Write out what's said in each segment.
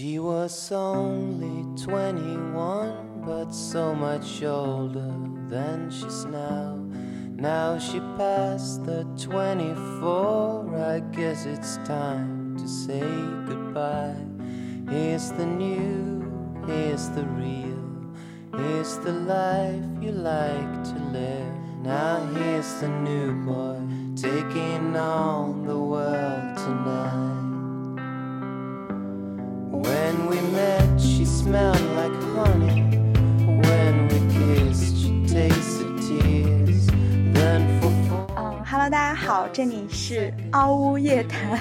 She was only 21, but so much older than she's now. Now she passed the 24, I guess it's time to say goodbye. Here's the new, here's the real, here's the life you like to live. Now here's the new boy taking on the world tonight. When we met, she smelled like honey. When we kissed, she tasted tears. Then for four 嗯哈喽，大家好，这里是凹屋夜谈。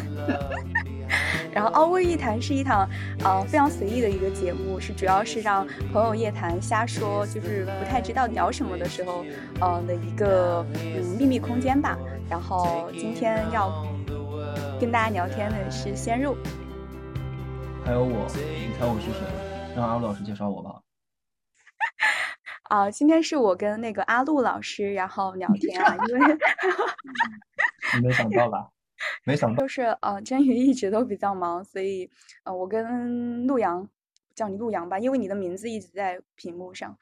然后凹屋夜谈是一档呃非常随意的一个节目，是主要是让朋友夜谈瞎说，就是不太知道聊什么的时候，呃的一个嗯秘密空间吧。然后今天要跟大家聊天的是鲜肉，还有我，你猜我是谁？让阿陆老师介绍我吧。啊、今天是我跟那个阿路老师然后聊天啊，因为你没想到吧？没想到，就是呃，真宇一直都比较忙，所以呃，我跟陆阳叫你陆阳吧，因为你的名字一直在屏幕上，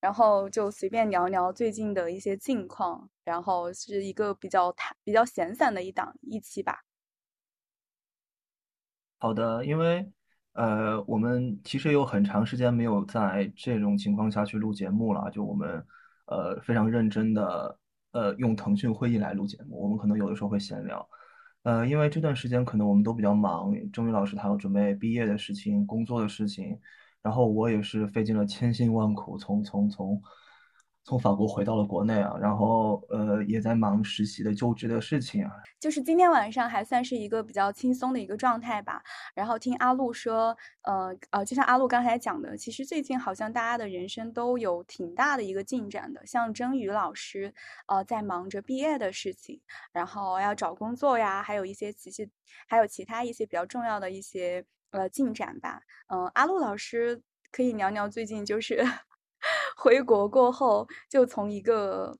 然后就随便聊聊最近的一些近况，然后是一个比较谈比较闲散的一档一期吧。好的，因为呃，我们其实有很长时间没有在这种情况下去录节目了，就我们呃非常认真的呃用腾讯会议来录节目，我们可能有的时候会闲聊，呃，因为这段时间可能我们都比较忙，钟宇老师他要准备毕业的事情、工作的事情，然后我也是费尽了千辛万苦，从从从从法国回到了国内啊，然后呃也在忙实习的就职的事情啊，就是今天晚上还算是一个比较轻松的一个状态吧。然后听阿露说，呃呃，就像阿露刚才讲的，其实最近好像大家的人生都有挺大的一个进展的。像真宇老师，呃，在忙着毕业的事情，然后要找工作呀，还有一些其实还有其他一些比较重要的一些呃进展吧。嗯、阿露老师可以聊聊最近就是回国过后，就从一个。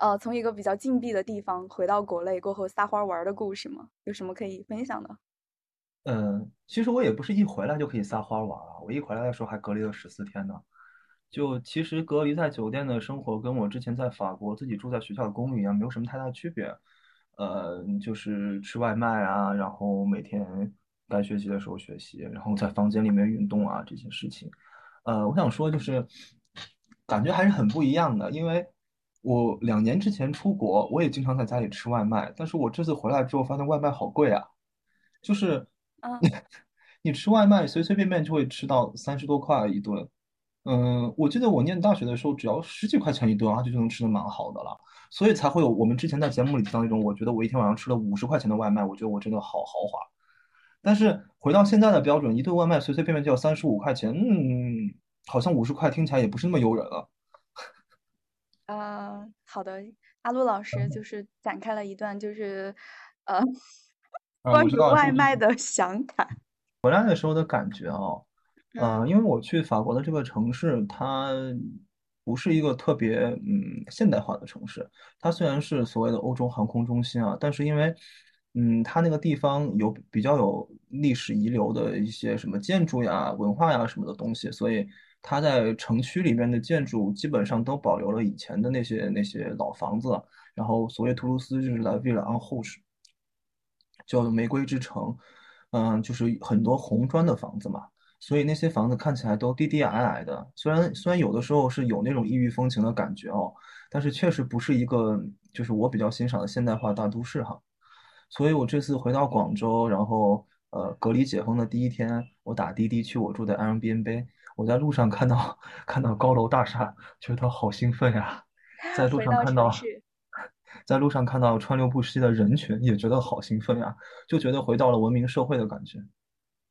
呃，从一个比较禁闭的地方回到国内过后撒欢儿玩的故事吗？有什么可以分享的？嗯，其实我也不是一回来就可以撒欢儿玩儿啊，我一回来的时候还隔离了十四天呢。就其实隔离在酒店的生活跟我之前在法国自己住在学校的公寓一样，没有什么太大区别。呃，就是吃外卖啊，然后每天该学习的时候学习，然后在房间里面运动啊这些事情。呃，我想说就是感觉还是很不一样的，因为我两年之前出国，我也经常在家里吃外卖，但是我这次回来之后发现外卖好贵啊。就是嗯 你吃外卖随随便便就会吃到三十多块一顿，嗯，我记得我念大学的时候只要十几块钱一顿，而且就能吃的蛮好的了，所以才会有我们之前在节目里提到那种，我觉得我一天晚上吃了五十块钱的外卖，我觉得我真的好豪华。但是回到现在的标准，一顿外卖随随便便就要三十五块钱，嗯，好像五十块听起来也不是那么诱人了。呃，好的，阿路老师就是展开了一段就是呃啊，关于外卖的详谈。回来的时候的感觉啊。嗯嗯，因为我去法国的这个城市，它不是一个特别嗯现代化的城市。它虽然是所谓的欧洲航空中心啊，但是因为嗯它那个地方有比较有历史遗留的一些什么建筑呀、文化呀什么的东西，所以它在城区里面的建筑基本上都保留了以前的那些那些老房子。然后所谓图卢斯就是 La Ville en Rouge，叫玫瑰之城，嗯，就是很多红砖的房子嘛。所以那些房子看起来都低低矮矮的，虽然虽然有的时候是有那种异域风情的感觉哦，但是确实不是一个就是我比较欣赏的现代化大都市哈。所以我这次回到广州，然后呃隔离解封的第一天，我打滴滴去我住的 Airbnb，我在路上看到 看到高楼大厦，觉得好兴奋呀！在路上看到，在路上看到川流不息的人群，也觉得好兴奋呀，就觉得回到了文明社会的感觉。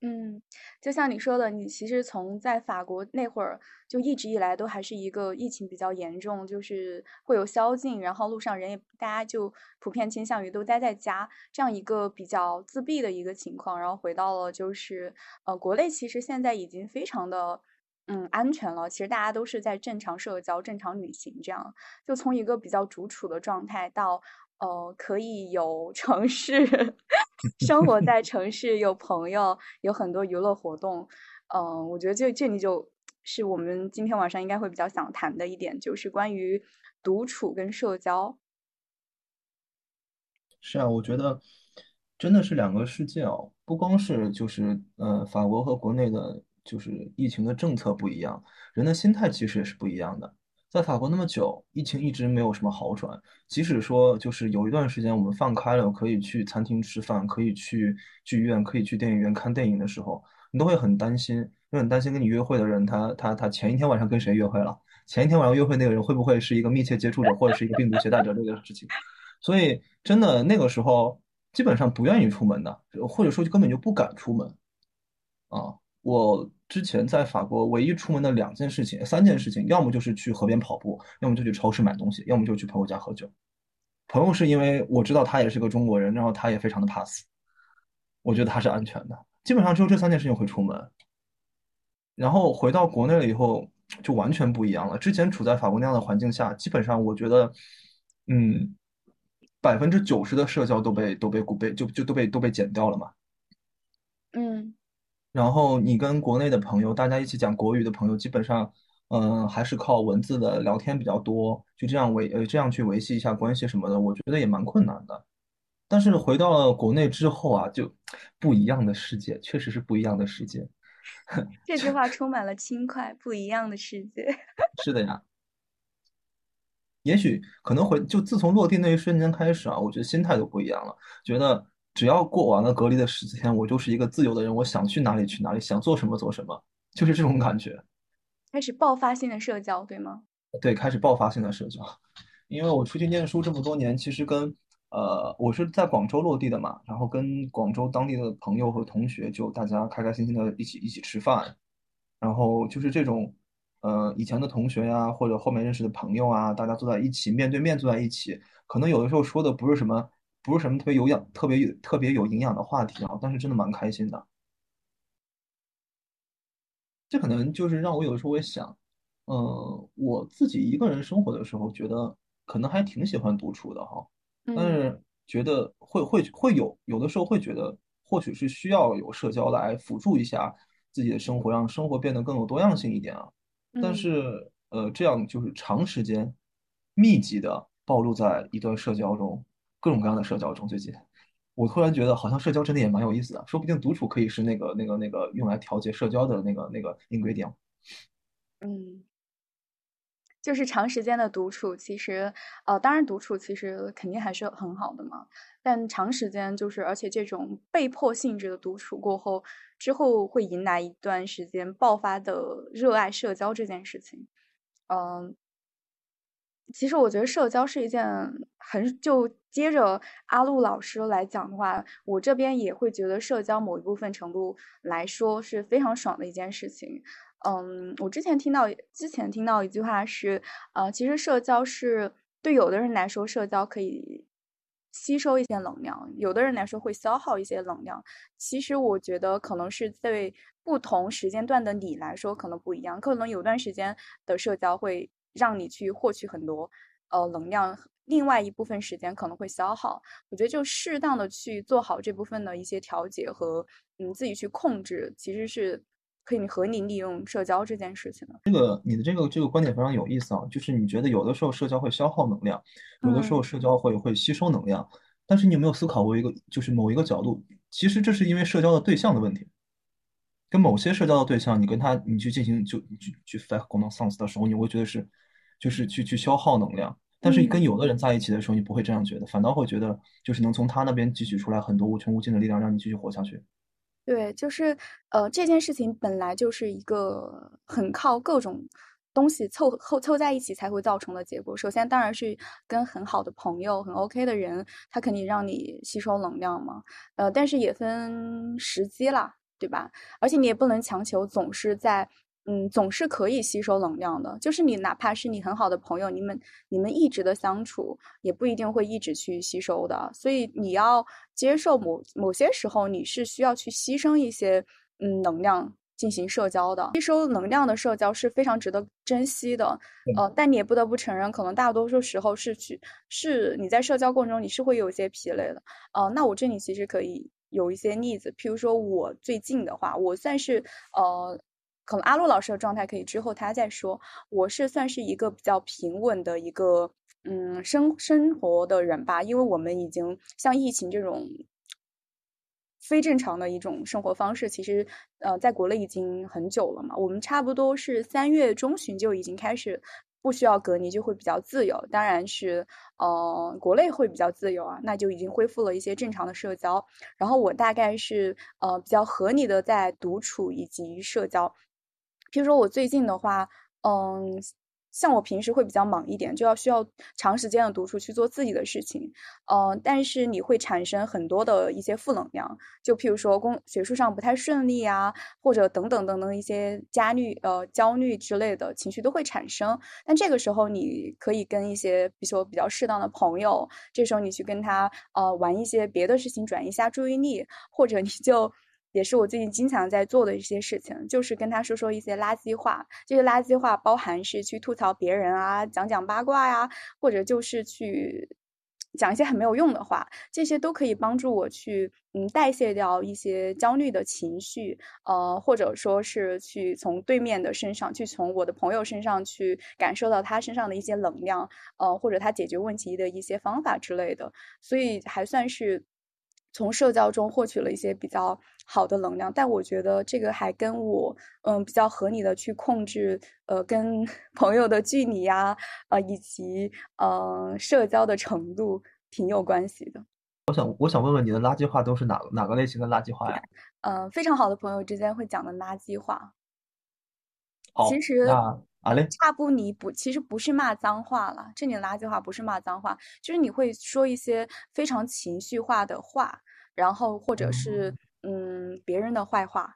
嗯，就像你说的，你其实从在法国那会儿就一直以来都还是一个疫情比较严重，就是会有宵禁，然后路上人也大家就普遍倾向于都待在家，这样一个比较自闭的一个情况，然后回到了就是呃国内其实现在已经非常的嗯安全了，其实大家都是在正常社交、正常旅行，这样。就从一个比较独处的状态到呃可以有城市生活 在城市，有朋友，有很多娱乐活动。嗯，我觉得这这里就是我们今天晚上应该会比较想谈的一点，就是关于独处跟社交。是啊，我觉得真的是两个世界哦，不光是就是呃法国和国内的，就是疫情的政策不一样，人的心态其实也是不一样的。在法国那么久，疫情一直没有什么好转，即使说就是有一段时间我们放开了，可以去餐厅吃饭，可以去剧院，可以去电影院看电影的时候，你都会很担心，会很担心跟你约会的人，他他他前一天晚上跟谁约会了，前一天晚上约会那个人会不会是一个密切接触者，或者是一个病毒携带者这个事情。所以，真的那个时候基本上不愿意出门的，或者说就根本就不敢出门。啊，我之前在法国唯一出门的两件事情、三件事情，要么就是去河边跑步，要么就去超市买东西，要么就去朋友家喝酒。朋友是因为我知道他也是个中国人，然后他也非常的怕死，我觉得他是安全的。基本上只有这三件事情会出门。然后回到国内了以后，就完全不一样了。之前处在法国那样的环境下，基本上我觉得，嗯。百分之九十的社交都被都被被就就都被都被剪掉了嘛。嗯，然后你跟国内的朋友，大家一起讲国语的朋友，基本上，嗯，还是靠文字的聊天比较多，就这样维呃这样去维系一下关系什么的，我觉得也蛮困难的。但是回到了国内之后啊，就不一样的世界，确实是不一样的世界。这句话充满了轻快，不一样的世界。是的呀。也许可能回就自从落地那一瞬间开始啊，我觉得心态都不一样了。觉得只要过完了隔离的十几天，我就是一个自由的人，我想去哪里去哪里，想做什么做什么，就是这种感觉。开始爆发性的社交，对吗？对，开始爆发性的社交。因为我出去念书这么多年，其实跟呃，我是在广州落地的嘛，然后跟广州当地的朋友和同学就大家开开心心的一起一起吃饭，然后就是这种。呃，以前的同学呀，或者后面认识的朋友啊，大家坐在一起，面对面坐在一起，可能有的时候说的不是什么，不是什么特别有养、特别有特别有营养的话题啊，但是真的蛮开心的。这可能就是让我有的时候会想，呃，我自己一个人生活的时候，觉得可能还挺喜欢独处的哈，但是觉得会会会有有的时候会觉得，或许是需要有社交来辅助一下自己的生活，让生活变得更有多样性一点啊。但是，呃，这样就是长时间、密集的暴露在一段社交中，各种各样的社交中。最近，我突然觉得，好像社交真的也蛮有意思的，说不定独处可以是那个、那个、那个用来调节社交的那个、那个 ingredient。嗯，就是长时间的独处，其实，呃，当然独处其实肯定还是很好的嘛。但长时间就是，而且这种被迫性质的独处过后。之后会迎来一段时间爆发的热爱社交这件事情，嗯，其实我觉得社交是一件很就接着阿路老师来讲的话，我这边也会觉得社交某一部分程度来说是非常爽的一件事情。嗯，我之前听到之前听到一句话是，呃，其实社交是对有的人来说，社交可以。吸收一些能量，有的人来说会消耗一些能量。其实我觉得可能是对不同时间段的你来说可能不一样，可能有段时间的社交会让你去获取很多呃能量，另外一部分时间可能会消耗。我觉得就适当的去做好这部分的一些调节和你自己去控制，其实是。可以合理利用社交这件事情的。这个你的这个这个观点非常有意思啊，就是你觉得有的时候社交会消耗能量，有的时候社交会会吸收能量，但是你有没有思考过一个，就是某一个角度，其实这是因为社交的对象的问题。跟某些社交的对象，你跟他你去进行就去去 fact 功能 sense 的时候，你会觉得是就是去去消耗能量，但是跟有的人在一起的时候，你不会这样觉得，反倒会觉得就是能从他那边汲取出来很多无穷无尽的力量，让你继续活下去。对，就是，呃，这件事情本来就是一个很靠各种东西凑凑凑在一起才会造成的结果。首先，当然是跟很好的朋友、很 OK 的人，他肯定让你吸收能量嘛。呃，但是也分时机啦，对吧？而且你也不能强求总是在。嗯，总是可以吸收能量的。就是你，哪怕是你很好的朋友，你们你们一直的相处，也不一定会一直去吸收的。所以你要接受某某些时候，你是需要去牺牲一些嗯能量，进行社交的，吸收能量的社交是非常值得珍惜的。呃，但你也不得不承认，可能大多数时候是去是你在社交过程中你是会有一些疲累的。呃，那我这里其实可以有一些例子，譬如说我最近的话，我算是呃，可能阿洛老师的状态可以之后他再说，我是算是一个比较平稳的一个嗯生生活的人吧，因为我们已经像疫情这种。非正常的一种生活方式，其实呃，在国内已经很久了嘛。我们差不多是三月中旬就已经开始不需要隔离，就会比较自由。当然是呃，国内会比较自由啊，那就已经恢复了一些正常的社交。然后我大概是呃比较合理的在独处以及社交。譬如说我最近的话，嗯。像我平时会比较忙一点，就要需要长时间的独处去做自己的事情，嗯，但是你会产生很多的一些负能量，就譬如说工学术上不太顺利啊，或者等等等等一些焦虑呃焦虑之类的情绪都会产生。但这个时候你可以跟一些比如说比较适当的朋友，这时候你去跟他呃玩一些别的事情，转移一下注意力，或者你就。也是我最近经常在做的一些事情，就是跟他说说一些垃圾话。这些垃圾话包含是去吐槽别人啊，讲讲八卦呀，或者就是去讲一些很没有用的话。这些都可以帮助我去嗯代谢掉一些焦虑的情绪，呃，或者说是去从对面的身上，去从我的朋友身上去感受到他身上的一些能量，呃，或者他解决问题的一些方法之类的。所以还算是。从社交中获取了一些比较好的能量，但我觉得这个还跟我嗯比较合理的去控制呃跟 朋友的距离呀，呃以及呃社交的程度挺有关系的。我想我想问问你的垃圾话都是哪哪个类型的垃圾话呀？嗯，非常好的朋友之间会讲的垃圾话。其实那啊嘞，差不离不，其实不是骂脏话了。这里垃圾话不是骂脏话，就是你会说一些非常情绪化的话，然后或者是嗯别人的坏话，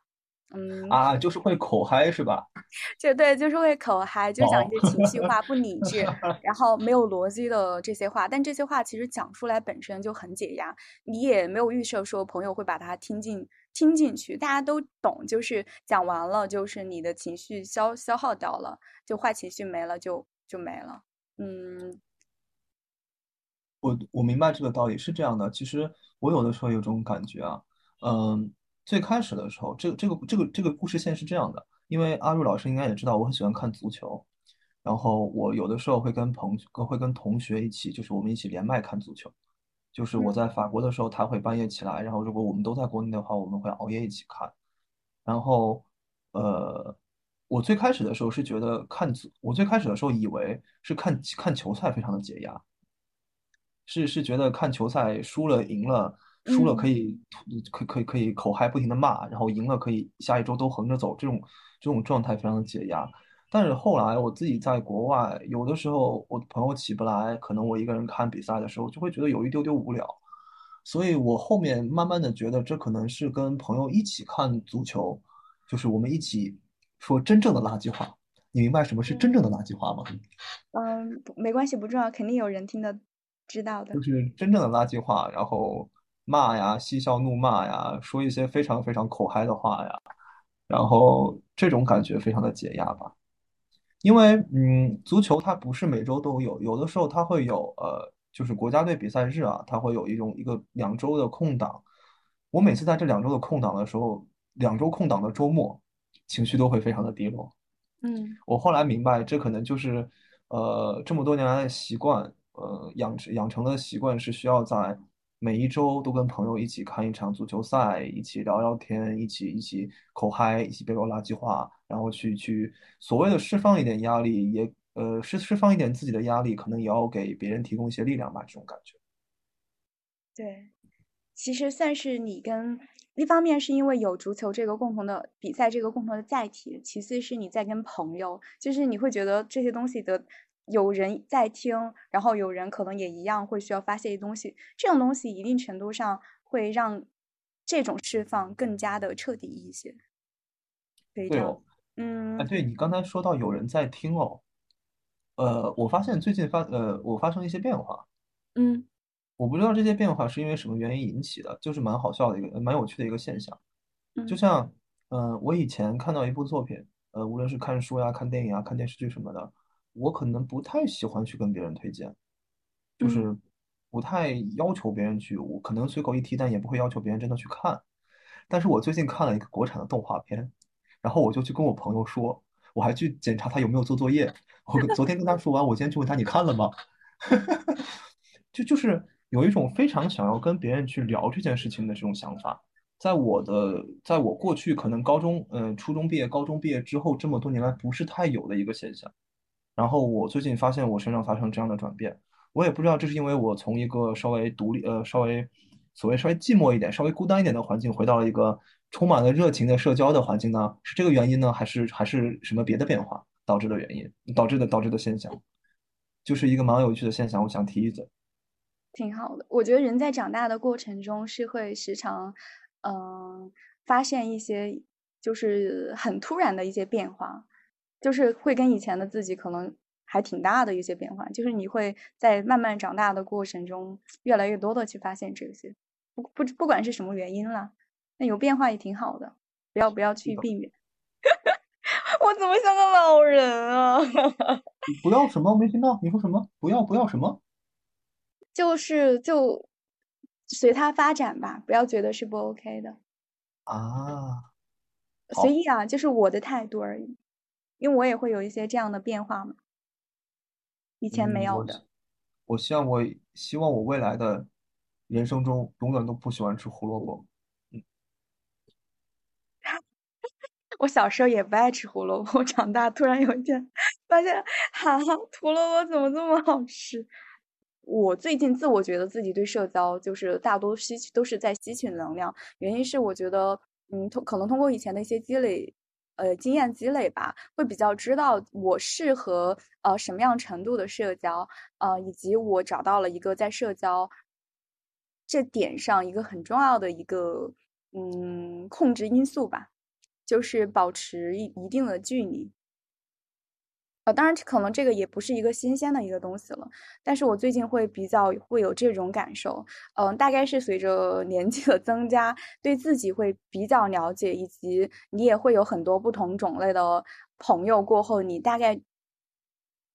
嗯啊，就是会口嗨是吧？就对，就是会口嗨，就讲一些情绪化、不理智，然后没有逻辑的这些话。但这些话其实讲出来本身就很解压，你也没有预设说朋友会把它听进。听进去，大家都懂，就是讲完了，就是你的情绪消消耗掉了，就坏情绪没了，就就没了。嗯，我我明白这个道理是这样的。其实我有的时候有种感觉啊，嗯，最开始的时候，这个这个这个这个故事线是这样的，因为阿瑞老师应该也知道，我很喜欢看足球，然后我有的时候会跟朋会跟同学一起，就是我们一起连麦看足球。就是我在法国的时候，他会半夜起来，然后如果我们都在国内的话，我们会熬夜一起看。然后，呃，我最开始的时候是觉得看足，我最开始的时候以为是看看球赛非常的解压，是是觉得看球赛输了赢了，输了可以可可以可以口嗨不停的骂，然后赢了可以下一周都横着走，这种这种状态非常的解压。但是后来我自己在国外，有的时候我朋友起不来，可能我一个人看比赛的时候，就会觉得有一丢丢无聊。所以我后面慢慢的觉得，这可能是跟朋友一起看足球，就是我们一起说真正的垃圾话。你明白什么是真正的垃圾话吗？嗯，没关系，不重要，肯定有人听得知道的。就是真正的垃圾话，然后骂呀，嬉笑怒骂呀，说一些非常非常口嗨的话呀，然后这种感觉非常的解压吧。因为，嗯，足球它不是每周都有，有的时候它会有，呃，就是国家队比赛日啊，它会有一种一个两周的空档。我每次在这两周的空档的时候，两周空档的周末，情绪都会非常的低落。嗯，我后来明白，这可能就是，呃，这么多年来的习惯，呃，养养成的习惯是需要在。每一周都跟朋友一起看一场足球赛，一起聊聊天，一起一起口嗨，一起别说垃圾话，然后去去所谓的释放一点压力，也呃释释放一点自己的压力，可能也要给别人提供一些力量吧，这种感觉。对，其实算是你跟一方面是因为有足球这个共同的比赛，这个共同的载体，其次是你在跟朋友，就是你会觉得这些东西的。有人在听，然后有人可能也一样会需要发泄一东西，这种东西一定程度上会让这种释放更加的彻底一些。对哦，嗯，哎，对你刚才说到有人在听哦，呃，我发现最近发呃我发生一些变化，嗯，我不知道这些变化是因为什么原因引起的，就是蛮好笑的一个蛮有趣的一个现象，就。像嗯，我以前看到一部作品，呃，无论是看书呀、看电影啊、看电视剧什么的，我可能不太喜欢去跟别人推荐，就嗯是不太要求别人去，我可能随口一提，但也不会要求别人真的去看。但是我最近看了一个国产的动画片，然后我就去跟我朋友说，我还去检查他有没有做作业。我昨天跟他说完，我今天去问他你看了吗？就就是有一种非常想要跟别人去聊这件事情的这种想法。在我的，在我过去可能高中，呃，初中毕业、高中毕业之后这么多年来不是太有的一个现象。然后我最近发现我身上发生这样的转变，我也不知道这是因为我从一个稍微独立，呃，稍微所谓稍微寂寞一点、稍微孤单一点的环境，回到了一个充满了热情的社交的环境呢？是这个原因呢，还是还是什么别的变化导致的原因，导致的导致的现象？就是一个蛮有趣的现象，我想提一嘴。挺好的。我觉得人在长大的过程中是会时常，嗯、发现一些就是很突然的一些变化，就是会跟以前的自己可能还挺大的一些变化。就是你会在慢慢长大的过程中，越来越多的去发现这些，不不不管是什么原因啦，那有变化也挺好的，不要不要去避免。我怎么像个老人啊？不要什么？没听到你说什么？不要不要什么？就是就随它发展吧，不要觉得是不 OK 的，啊，随意啊，就是我的态度而已。因为我也会有一些这样的变化嘛，以前没嗯，有的。我希我希望我希望我未来的人生中永远都不喜欢吃胡萝卜。嗯 我小时候也不爱吃胡萝卜，我长大突然有一天发现，哈，胡萝卜怎么这么好吃？我最近自我觉得自己对社交就是大多吸取都是在吸取能量，原因是我觉得，嗯，通可能通过以前的一些积累，呃，经验积累吧，会比较知道我适合呃什么样程度的社交，呃，以及我找到了一个在社交这点上一个很重要的一个嗯控制因素吧，就是保持一一定的距离。呃，当然可能这个也不是一个新鲜的一个东西了，但是我最近会比较会有这种感受，嗯、大概是随着年纪的增加，对自己会比较了解，以及你也会有很多不同种类的朋友过后，你大概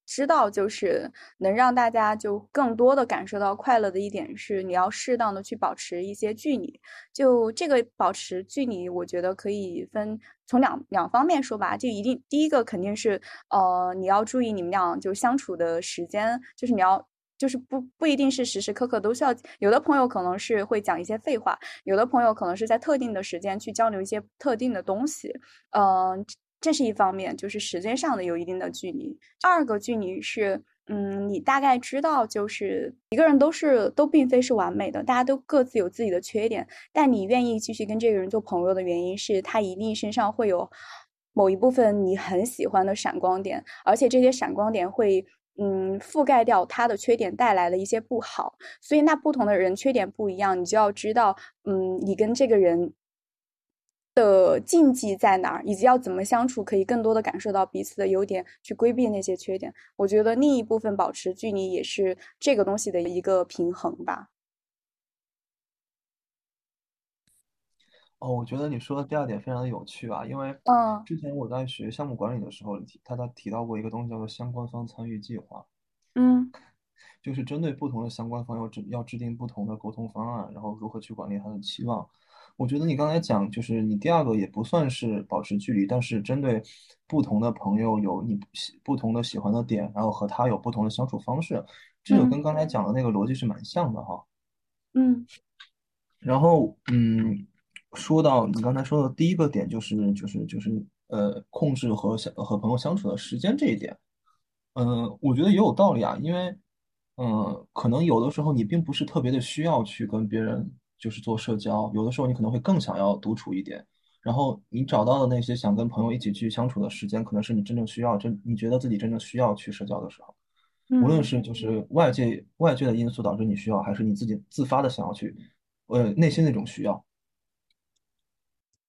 知道，就是能让大家就更多的感受到快乐的一点是，你要适当的去保持一些距离。就这个保持距离，我觉得可以分从两两方面说吧。就一定第一个肯定是，呃，你要注意你们俩就相处的时间，就是你要。就是不不一定是时时刻刻都需要，有的朋友可能是会讲一些废话，有的朋友可能是在特定的时间去交流一些特定的东西，嗯、这是一方面，就是时间上的有一定的距离。二个距离是，嗯，你大概知道，就是一个人都是都并非是完美的，大家都各自有自己的缺点，但你愿意继续跟这个人做朋友的原因是他一定身上会有某一部分你很喜欢的闪光点，而且这些闪光点会。嗯，覆盖掉他的缺点带来的一些不好，所以那不同的人缺点不一样，你就要知道，嗯，你跟这个人的禁忌在哪儿，以及要怎么相处，可以更多的感受到彼此的优点，去规避那些缺点。我觉得另一部分保持距离也是这个东西的一个平衡吧。哦，我觉得你说的第二点非常的有趣啊，因为嗯之前我在学项目管理的时候，提他他提到过一个东西叫做相关方参与计划，嗯就是针对不同的相关方要制要制定不同的沟通方案，然后如何去管理他的期望。我觉得你刚才讲，就是你第二个也不算是保持距离，但是针对不同的朋友有你喜不同的喜欢的点，然后和他有不同的相处方式，这个跟嗯。刚才讲的那个逻辑是蛮像的哈。嗯。然后，嗯，说到你刚才说的第一个点，就是就是就是呃，控制和相和朋友相处的时间这一点，嗯，我觉得也有道理啊，因为，嗯，可能有的时候你并不是特别的需要去跟别人就是做社交，有的时候你可能会更想要独处一点，然后你找到的那些想跟朋友一起去相处的时间，可能是你真正需要，真你觉得自己真正需要去社交的时候。无论嗯是就是外界外界的因素导致你需要，还是你自己自发的想要去，呃，内心那种需要。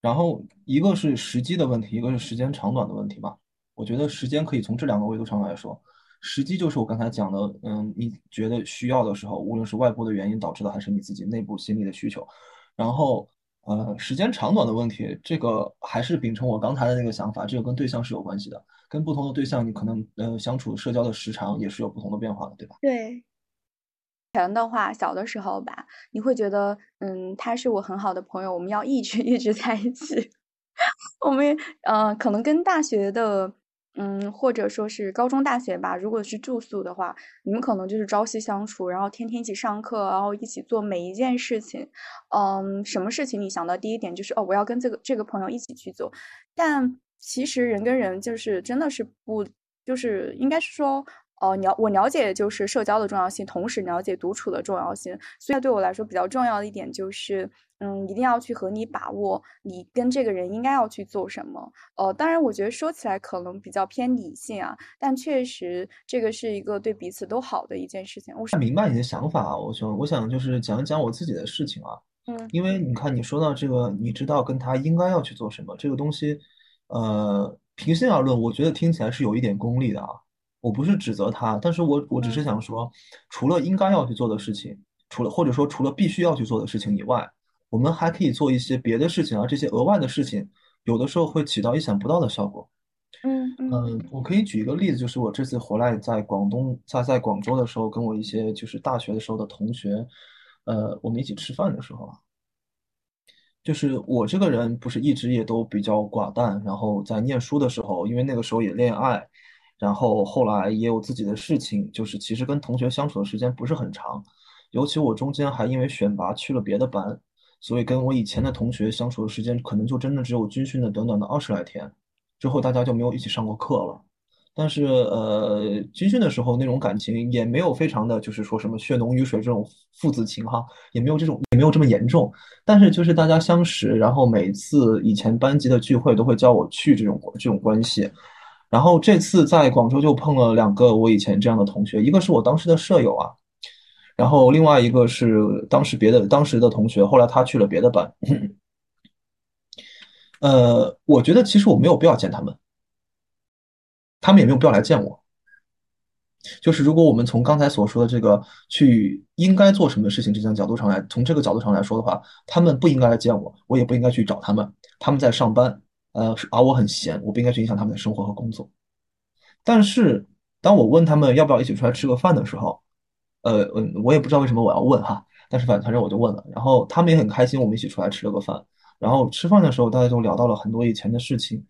然后一个是时机的问题，一个是时间长短的问题吧。我觉得时间可以从这两个维度上来说，时机就是我刚才讲的，嗯，你觉得需要的时候，无论是外部的原因导致的，还是你自己内部心理的需求。然后呃，时间长短的问题，这个还是秉承我刚才的那个想法，这个跟对象是有关系的，跟不同的对象，你可能呃相处社交的时长也是有不同的变化的，对吧？对。前的话，小的时候吧，你会觉得，嗯，他是我很好的朋友，我们要一直一直在一起。我们呃，可能跟大学的，嗯，或者说是高中、大学吧，如果是住宿的话，你们可能就是朝夕相处，然后天天一起上课，然后一起做每一件事情。嗯，什么事情你想到第一点就是哦，我要跟这个这个朋友一起去做。但其实人跟人就是真的是不，就是应该是说。哦，了我了解就是社交的重要性，同时了解独处的重要性。所以对我来说比较重要的一点就是，嗯，一定要去和你把握你跟这个人应该要去做什么。呃，当然我觉得说起来可能比较偏理性啊，但确实这个是一个对彼此都好的一件事情。我明白你的想法，我想我想就是讲一讲我自己的事情啊。嗯，因为你看你说到这个，你知道跟他应该要去做什么这个东西，呃，平心而论，我觉得听起来是有一点功利的啊。我不是指责他，但是我我只是想说，除了应该要去做的事情，除了或者说除了必须要去做的事情以外，我们还可以做一些别的事情啊。这些额外的事情，有的时候会起到意想不到的效果。嗯嗯，我可以举一个例子，就是我这次回来在广东，在在广州的时候，跟我一些就是大学的时候的同学，呃，我们一起吃饭的时候啊，就是我这个人不是一直也都比较寡淡，然后在念书的时候，因为那个时候也恋爱。然后后来也有自己的事情，就是其实跟同学相处的时间不是很长，尤其我中间还因为选拔去了别的班，所以跟我以前的同学相处的时间可能就真的只有军训的短短的二十来天，之后大家就没有一起上过课了。但是呃，军训的时候那种感情也没有非常的就是说什么血浓于水这种父子情哈，也没有这种也没有这么严重。但是就是大家相识，然后每次以前班级的聚会都会叫我去这种这种关系。然后这次在广州就碰了两个我以前这样的同学，一个是我当时的舍友啊，然后另外一个是当时别的当时的同学，后来他去了别的班。呃，我觉得其实我没有必要见他们，他们也没有必要来见我。就是如果我们从刚才所说的这个去应该做什么事情这项角度上来，从这个角度上来说的话，他们不应该来见我，我也不应该去找他们，他们在上班。呃，而我很闲，我不应该去影响他们的生活和工作。但是，当我问他们要不要一起出来吃个饭的时候，呃，嗯，我也不知道为什么我要问哈，但是反反正我就问了，然后他们也很开心，我们一起出来吃了个饭。然后吃饭的时候，大家就聊到了很多以前的事情，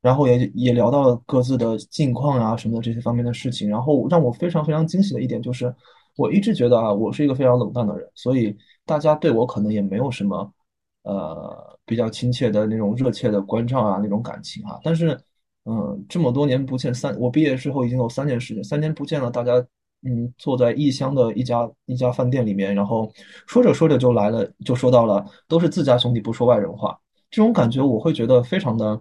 然后也也聊到了各自的近况啊什么的这些方面的事情。然后让我非常非常惊喜的一点就是，我一直觉得啊，我是一个非常冷淡的人，所以大家对我可能也没有什么。呃，比较亲切的那种热切的关照啊，那种感情啊。但是，嗯，这么多年不见，三我毕业之后已经有三年时间，三年不见了，大家嗯坐在异乡的一家一家饭店里面，然后说着说着就来了，就说到了都是自家兄弟不说外人话，这种感觉我会觉得非常的，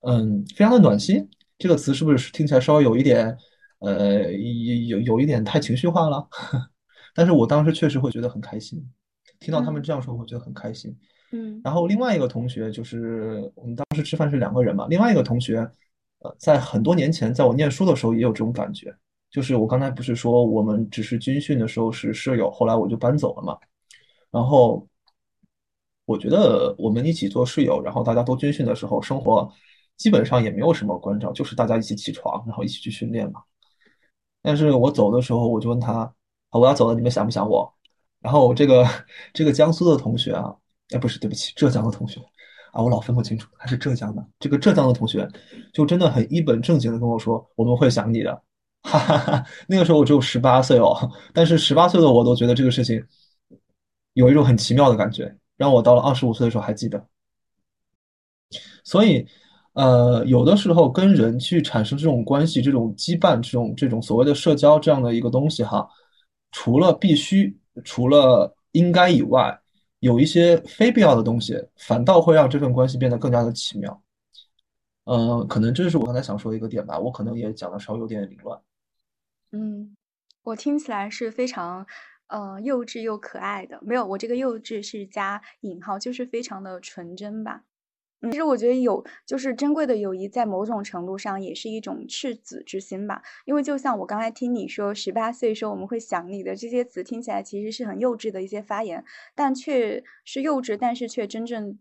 嗯，非常的暖心。这个词是不是听起来稍微有一点，呃，有有一点太情绪化了？但是我当时确实会觉得很开心，听到他们这样说，我觉得很开心。嗯，然后另外一个同学就是我们当时吃饭是两个人嘛，另外一个同学，呃，在很多年前，在我念书的时候也有这种感觉，就是我刚才不是说我们只是军训的时候是舍友，后来我就搬走了嘛，然后我觉得我们一起做室友，然后大家都军训的时候，生活基本上也没有什么关照，就是大家一起起床，然后一起去训练嘛。但是我走的时候，我就问他，我要走了，你们想不想我？然后这个 这个江苏的同学啊。哎，不是，对不起，浙江的同学啊，我老分不清楚，他是浙江的。这个浙江的同学就真的很一本正经的跟我说，我们会想你的。哈哈哈，那个时候我只有十八岁哦，但是十八岁的我都觉得这个事情有一种很奇妙的感觉，让我到了二十五岁的时候还记得。所以，呃，有的时候跟人去产生这种关系、这种羁绊、这种这种所谓的社交这样的一个东西哈，除了必须、除了应该以外。有一些非必要的东西，反倒会让这份关系变得更加的奇妙。嗯，可能这是我刚才想说的一个点吧。我可能也讲的稍微有点凌乱。嗯，我听起来是非常呃幼稚又可爱的。没有，我这个幼稚是加引号，就是非常的纯真吧。其实我觉得有，就是珍贵的友谊，在某种程度上也是一种赤子之心吧。因为就像我刚才听你说，十八岁时候我们会想你的这些词，听起来其实是很幼稚的一些发言，但却是幼稚，但是却真正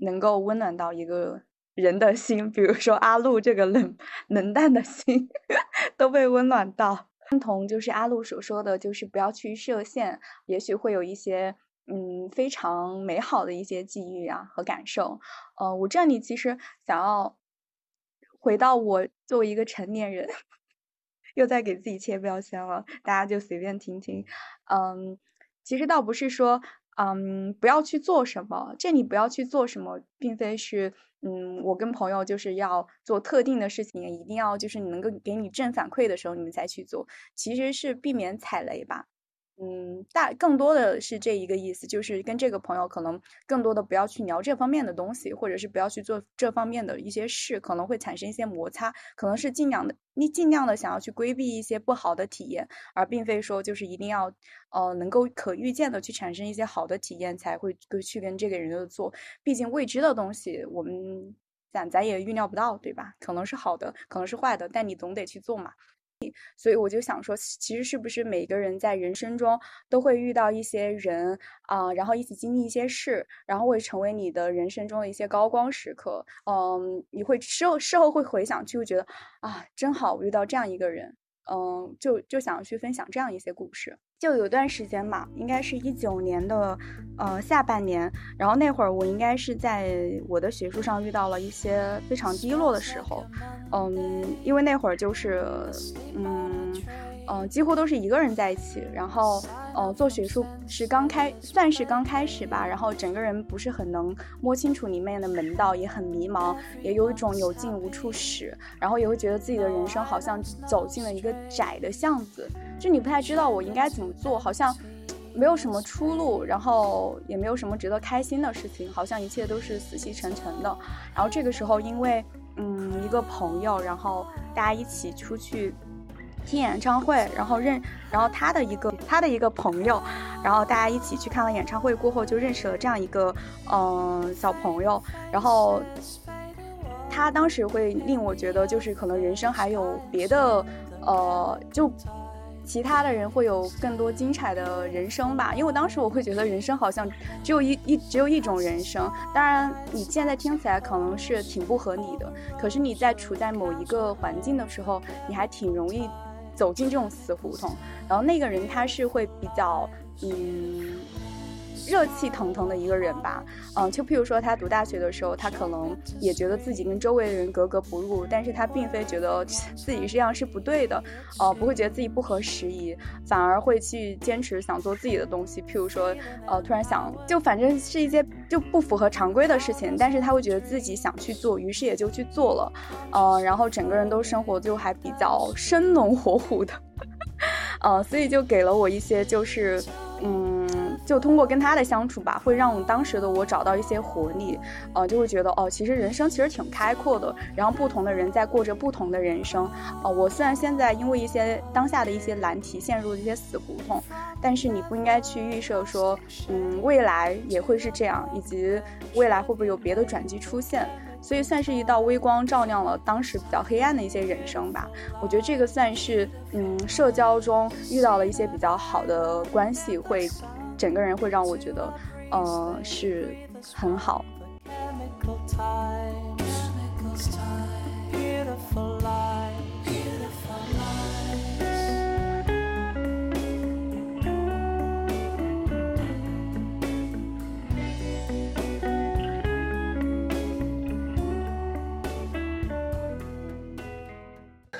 能够温暖到一个人的心。比如说阿露这个冷冷淡的心，都被温暖到。认同就是阿露所说的，就是不要去设限，也许会有一些。嗯，非常美好的一些际遇啊和感受。呃，我这里其实想要回到我作为一个成年人，又在给自己贴标签了，大家就随便听听。嗯，其实倒不是说，嗯，不要去做什么，这里不要去做什么，并非是，嗯，我跟朋友就是要做特定的事情，一定要就是你能够给你正反馈的时候，你们才去做，其实是避免踩雷吧。嗯，大更多的是这一个意思，就是跟这个朋友可能更多的不要去聊这方面的东西，或者是不要去做这方面的一些事，可能会产生一些摩擦，可能是尽量的，你尽量的想要去规避一些不好的体验，而并非说就是一定要，呃，能够可预见的去产生一些好的体验才会去跟这个人的做，毕竟未知的东西我们咱咱也预料不到，对吧？可能是好的，可能是坏的，但你总得去做嘛。所以我就想说，其实是不是每个人在人生中都会遇到一些人啊，然后一起经历一些事，然后会成为你的人生中的一些高光时刻。嗯，你会事后事后会回想去，会觉得啊，真好，我遇到这样一个人。嗯，就就想要去分享这样一些故事。就有段时间嘛，应该是一九年的呃下半年，然后那会儿我应该是在我的学术上遇到了一些非常低落的时候。嗯，因为那会儿就是嗯。嗯，几乎都是一个人在一起，然后，呃，做学术是刚开，算是刚开始吧，然后整个人不是很能摸清楚里面的门道，也很迷茫，也有一种有进无处使，然后也会觉得自己的人生好像走进了一个窄的巷子，就你不太知道我应该怎么做，好像没有什么出路，然后也没有什么值得开心的事情，好像一切都是死气沉沉的。然后这个时候，因为，嗯，一个朋友，然后大家一起出去。听演唱会，然后认，然后他的一个他的一个朋友，然后大家一起去看了演唱会过后，就认识了这样一个嗯小朋友，然后他当时会令我觉得，就是可能人生还有别的，呃，就其他的人会有更多精彩的人生吧。因为我当时我会觉得人生好像只有一一只有一种人生，当然你现在听起来可能是挺不合理的，可是你在处在某一个环境的时候，你还挺容易。走进这种死胡同，然后那个人他是会比较，嗯。热气腾腾的一个人吧，嗯，就譬如说他读大学的时候，他可能也觉得自己跟周围的人格格不入，但是他并非觉得 自己这样是不对的，呃，不会觉得自己不合时宜，反而会去坚持想做自己的东西。譬如说，呃，突然想，就反正是一些就不符合常规的事情，但是他会觉得自己想去做，于是也就去做了，呃，然后整个人都生活就还比较生龙活虎的，呃，所以就给了我一些就是，就通过跟他的相处吧，会让当时的我找到一些活力，呃，就会觉得哦，其实人生其实挺开阔的。然后不同的人在过着不同的人生，呃，我虽然现在因为一些当下的一些难题陷入了一些死胡同，但是你不应该去预设说，嗯，未来也会是这样，以及未来会不会有别的转机出现。所以算是一道微光，照亮了当时比较黑暗的一些人生吧。我觉得这个算是，嗯，社交中遇到了一些比较好的关系会。整个人会让我觉得，呃，是很好。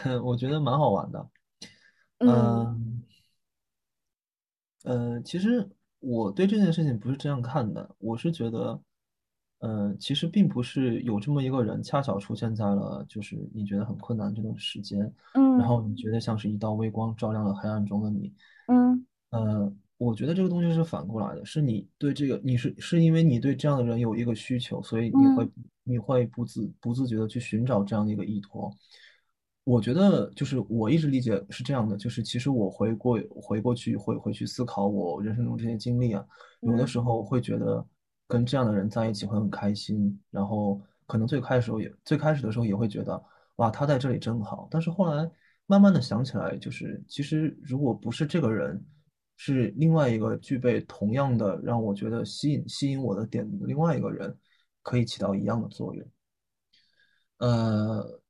我觉得蛮好玩的，嗯，呃，其实。我对这件事情不是这样看的，我是觉得，嗯，其实并不是有这么一个人恰巧出现在了，就是你觉得很困难这段时间，嗯，然后你觉得像是一道微光照亮了黑暗中的你，嗯，呃，我觉得这个东西是反过来的，是你对这个你是是因为你对这样的人有一个需求，所以你会你会不自不自觉的去寻找这样的一个依托。我觉得就是我一直理解是这样的，就是其实我回过回过去回回去思考我人生中这些经历啊，有的时候会觉得跟这样的人在一起会很开心，然后可能最开始也最开始的时候也会觉得，哇，他在这里真好。但是后来慢慢的想起来，就是其实如果不是这个人，是另外一个具备同样的让我觉得吸引吸引我的点的另外一个人，可以起到一样的作用。呃，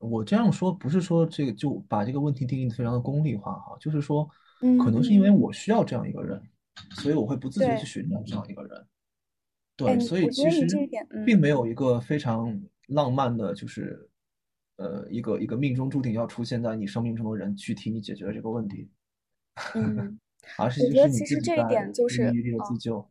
我这样说不是说这个就把这个问题定义的非常的功利化哈，就是说，可能是因为我需要这样一个人，所以我会不自觉去寻找这样一个人。对，所以其实并没有一个非常浪漫的，就是呃，一个一个命中注定要出现在你生命中的人去替你解决这个问题。嗯，而是我觉得其实这一点就是自救。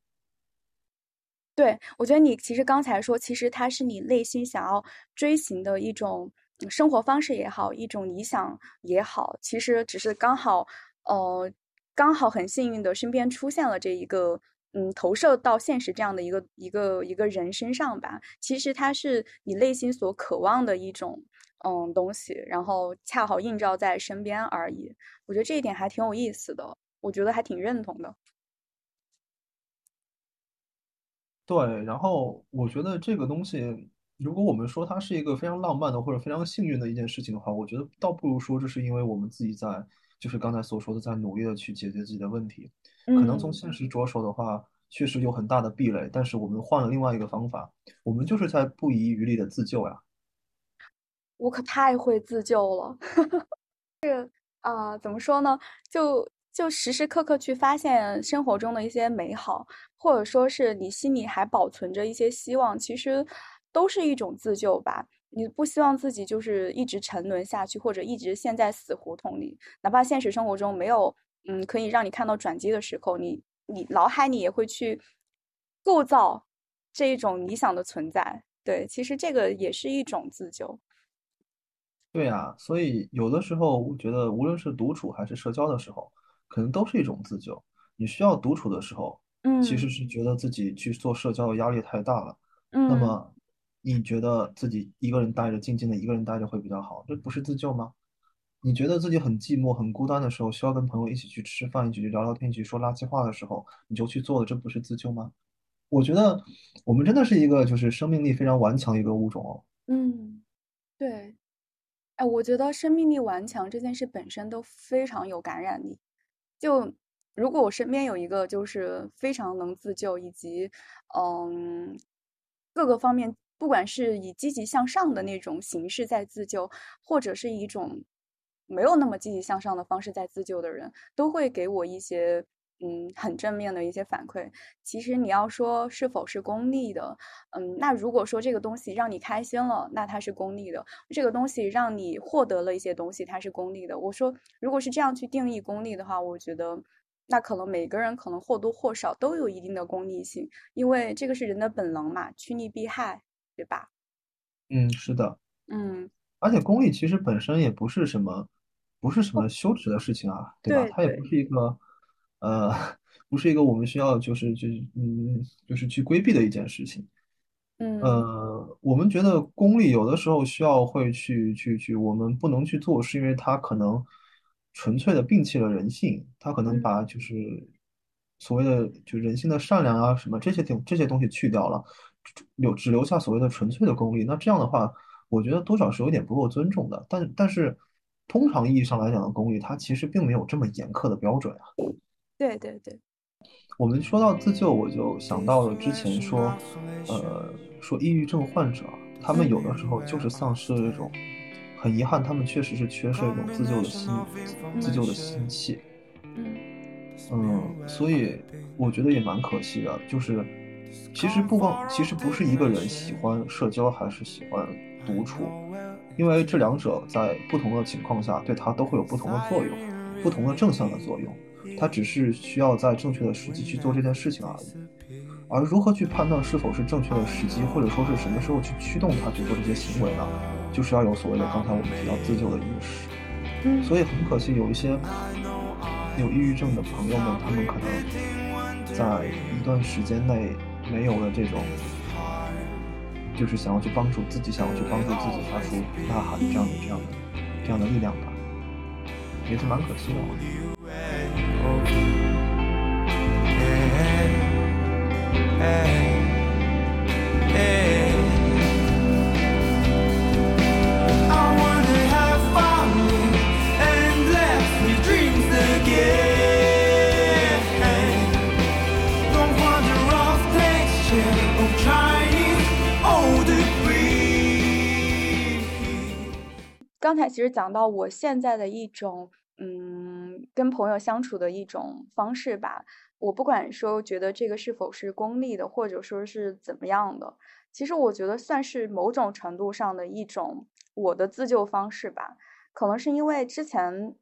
对，我觉得你其实刚才说，其实它是你内心想要追寻的一种生活方式也好，一种理想也好，其实只是刚好，呃，刚好很幸运的身边出现了这一个，嗯，投射到现实这样的一个一个一个人身上吧。其实它是你内心所渴望的一种，嗯，东西，然后恰好映照在身边而已。我觉得这一点还挺有意思的，我觉得还挺认同的。对，然后我觉得这个东西，如果我们说它是一个非常浪漫的或者非常幸运的一件事情的话，我觉得倒不如说这是因为我们自己在，就是刚才所说的，在努力的去解决自己的问题。可能从现实着手的话，确实有很大的壁垒，但是我们换了另外一个方法，我们就是在不遗余力的自救呀。我可太会自救了，这啊，怎么说呢？就。就时时刻刻去发现生活中的一些美好，或者说是你心里还保存着一些希望，其实都是一种自救吧。你不希望自己就是一直沉沦下去，或者一直陷在死胡同里，哪怕现实生活中没有嗯可以让你看到转机的时候，你你脑海里也会去构造这一种理想的存在。对，其实这个也是一种自救。对呀，所以有的时候我觉得，无论是独处还是社交的时候。可能都是一种自救。你需要独处的时候，嗯，其实是觉得自己去做社交的压力太大了，嗯，那么你觉得自己一个人待着，静静的一个人待着会比较好，这不是自救吗？你觉得自己很寂寞、很孤单的时候，需要跟朋友一起去吃饭，一起去聊聊天，一起说垃圾话的时候，你就去做了，这不是自救吗？我觉得我们真的是一个就是生命力非常顽强的一个物种哦。嗯，对，哎，我觉得生命力顽强这件事本身都非常有感染力。就如果我身边有一个就是非常能自救，以及嗯各个方面，不管是以积极向上的那种形式在自救，或者是一种没有那么积极向上的方式在自救的人，都会给我一些。嗯，很正面的一些反馈。其实你要说是否是功利的，嗯，那如果说这个东西让你开心了，那它是功利的；这个东西让你获得了一些东西，它是功利的。我说，如果是这样去定义功利的话，我觉得那可能每个人可能或多或少都有一定的功利性，因为这个是人的本能嘛，趋利避害，对吧？嗯，是的，嗯，而且功利其实本身也不是什么，不是什么羞耻的事情啊，对吧？它也不是一个。呃，不是一个我们需要就是就是嗯，就是去规避的一件事情。嗯，呃，我们觉得功利有的时候需要会去去去，我们不能去做，是因为它可能纯粹的摒弃了人性，它可能把就是所谓的就人性的善良啊什么这些东这些东西去掉了，留只留下所谓的纯粹的功利。那这样的话，我觉得多少是有点不够尊重的。但但是通常意义上来讲的功利，它其实并没有这么严苛的标准啊。对对对，我们说到自救，我就想到了之前说，呃，说抑郁症患者，他们有的时候就是丧失了这种，很遗憾，他们确实是缺失一种自救的心，自救的心气。嗯嗯，所以我觉得也蛮可惜的，就是其实不光，其实不是一个人喜欢社交还是喜欢独处，因为这两者在不同的情况下对他都会有不同的作用，不同的正向的作用。他只是需要在正确的时机去做这件事情而已，而如何去判断是否是正确的时机，或者说是什么时候去驱动他去做这些行为呢？就是要有所谓的刚才我们提到自救的意识。嗯，所以很可惜，有一些有抑郁症的朋友们，他们可能在一段时间内没有了这种，就是想要去帮助自己，想要去帮助自己发出呐喊这样的、这样的、这样的力量吧，也是蛮可惜的。刚才其实讲到我现在的一种，嗯，跟朋友相处的一种方式吧。我不管说觉得这个是否是功利的，或者说是怎么样的，其实我觉得算是某种程度上的一种我的自救方式吧。可能是因为之前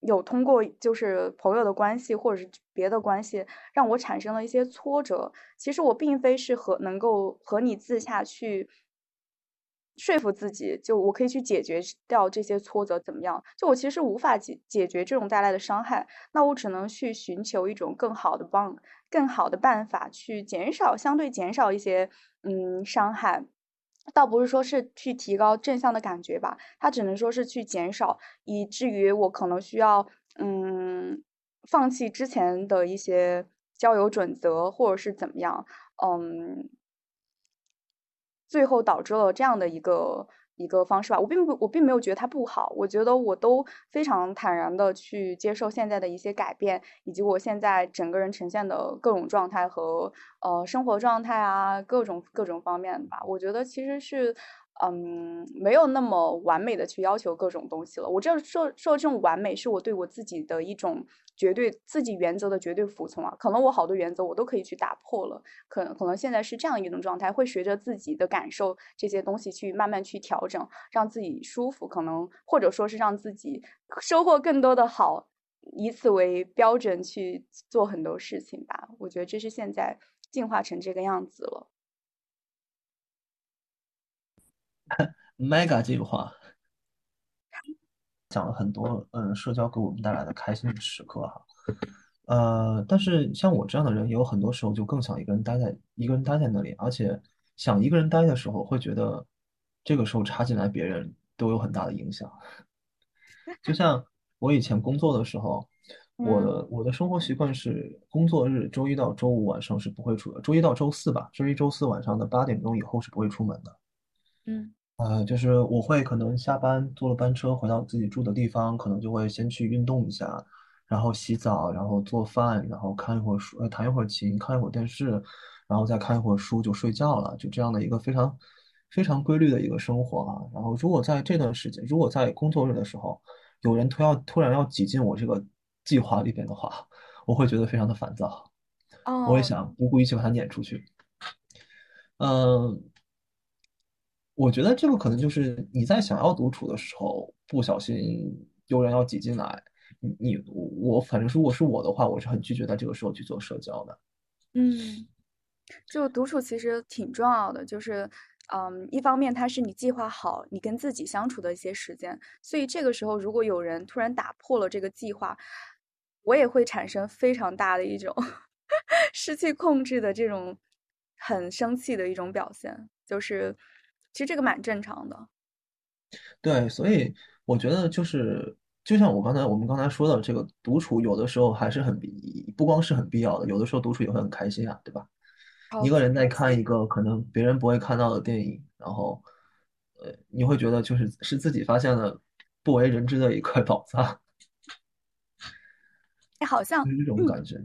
有通过就是朋友的关系或者是别的关系，让我产生了一些挫折。其实我并非是和能够和你自洽去。说服自己，就我可以去解决掉这些挫折，怎么样？就我其实无法解解决这种带来的伤害，那我只能去寻求一种更好的帮、更好的办法，去减少相对减少一些嗯伤害。倒不是说是去提高正向的感觉吧，它只能说是去减少，以至于我可能需要嗯放弃之前的一些交友准则，或者是怎么样，嗯。最后导致了这样的一个一个方式吧，我并不，我并没有觉得它不好，我觉得我都非常坦然的去接受现在的一些改变，以及我现在整个人呈现的各种状态和呃生活状态啊，各种各种方面吧，我觉得其实是。嗯，没有那么完美的去要求各种东西了。我这说说这种完美，是我对我自己的一种绝对自己原则的绝对服从啊。可能我好多原则我都可以去打破了，可可能现在是这样一种状态，会随着自己的感受这些东西去慢慢去调整，让自己舒服，可能或者说是让自己收获更多的好，以此为标准去做很多事情吧。我觉得这是现在进化成这个样子了。Mega 计划讲了很多，嗯，社交给我们带来的开心的时刻哈，呃，但是像我这样的人，也有很多时候就更想一个人待在一个人待在那里，而且想一个人待的时候，会觉得这个时候插进来别人都有很大的影响。就像我以前工作的时候，我的我的生活习惯是工作日周一到周五晚上是不会出的，周一到周四吧，周一周四晚上的八点钟以后是不会出门的。嗯。呃，就是我会可能下班坐了班车回到自己住的地方，可能就会先去运动一下，然后洗澡，然后做饭，然后看一会儿书，呃，弹一会儿琴，看一会儿电视，然后再看一会儿书就睡觉了，就这样的一个非常非常规律的一个生活啊。然后如果在这段时间，如果在工作日的时候，有人突要突然要挤进我这个计划里边的话，我会觉得非常的烦躁，我也想不顾一切把他撵出去，嗯。我觉得这个可能就是你在想要独处的时候，不小心有人要挤进来，你你我反正如果是我的话，我是很拒绝在这个时候去做社交的。嗯，就独处其实挺重要的，就是嗯，一方面它是你计划好你跟自己相处的一些时间，所以这个时候如果有人突然打破了这个计划，我也会产生非常大的一种 失去控制的这种很生气的一种表现，就是。其实这个蛮正常的，对，所以我觉得就是，就像我刚才我们刚才说的，这个独处有的时候还是很必，不光是很必要的，有的时候独处也会很开心啊，对吧？一个人在看一个可能别人不会看到的电影，然后，呃，你会觉得就是是自己发现了不为人知的一块宝藏，哎，好像这种感觉，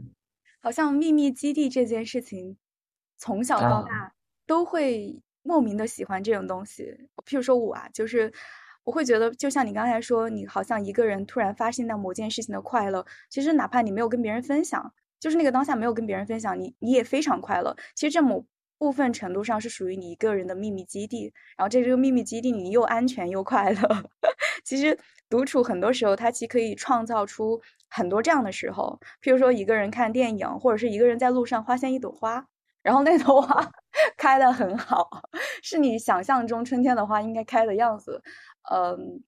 好像秘密基地这件事情，从小到大都会。莫名的喜欢这种东西，譬如说我啊，就是我会觉得，就像你刚才说，你好像一个人突然发现到某件事情的快乐，其实哪怕你没有跟别人分享，就是那个当下没有跟别人分享，你你也非常快乐。其实这某部分程度上是属于你一个人的秘密基地，然后这这个秘密基地你又安全又快乐。其实独处很多时候它其实可以创造出很多这样的时候，譬如说一个人看电影，或者是一个人在路上发现一朵花。然后那朵花 开的很好，是你想象中春天的花应该开的样子，嗯，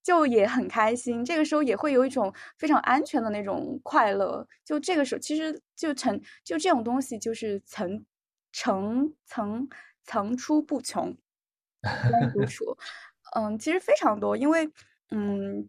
就也很开心。这个时候也会有一种非常安全的那种快乐。就这个时候，其实就层就这种东西，就是层层层层出不穷。独处，嗯，其实非常多，因为嗯。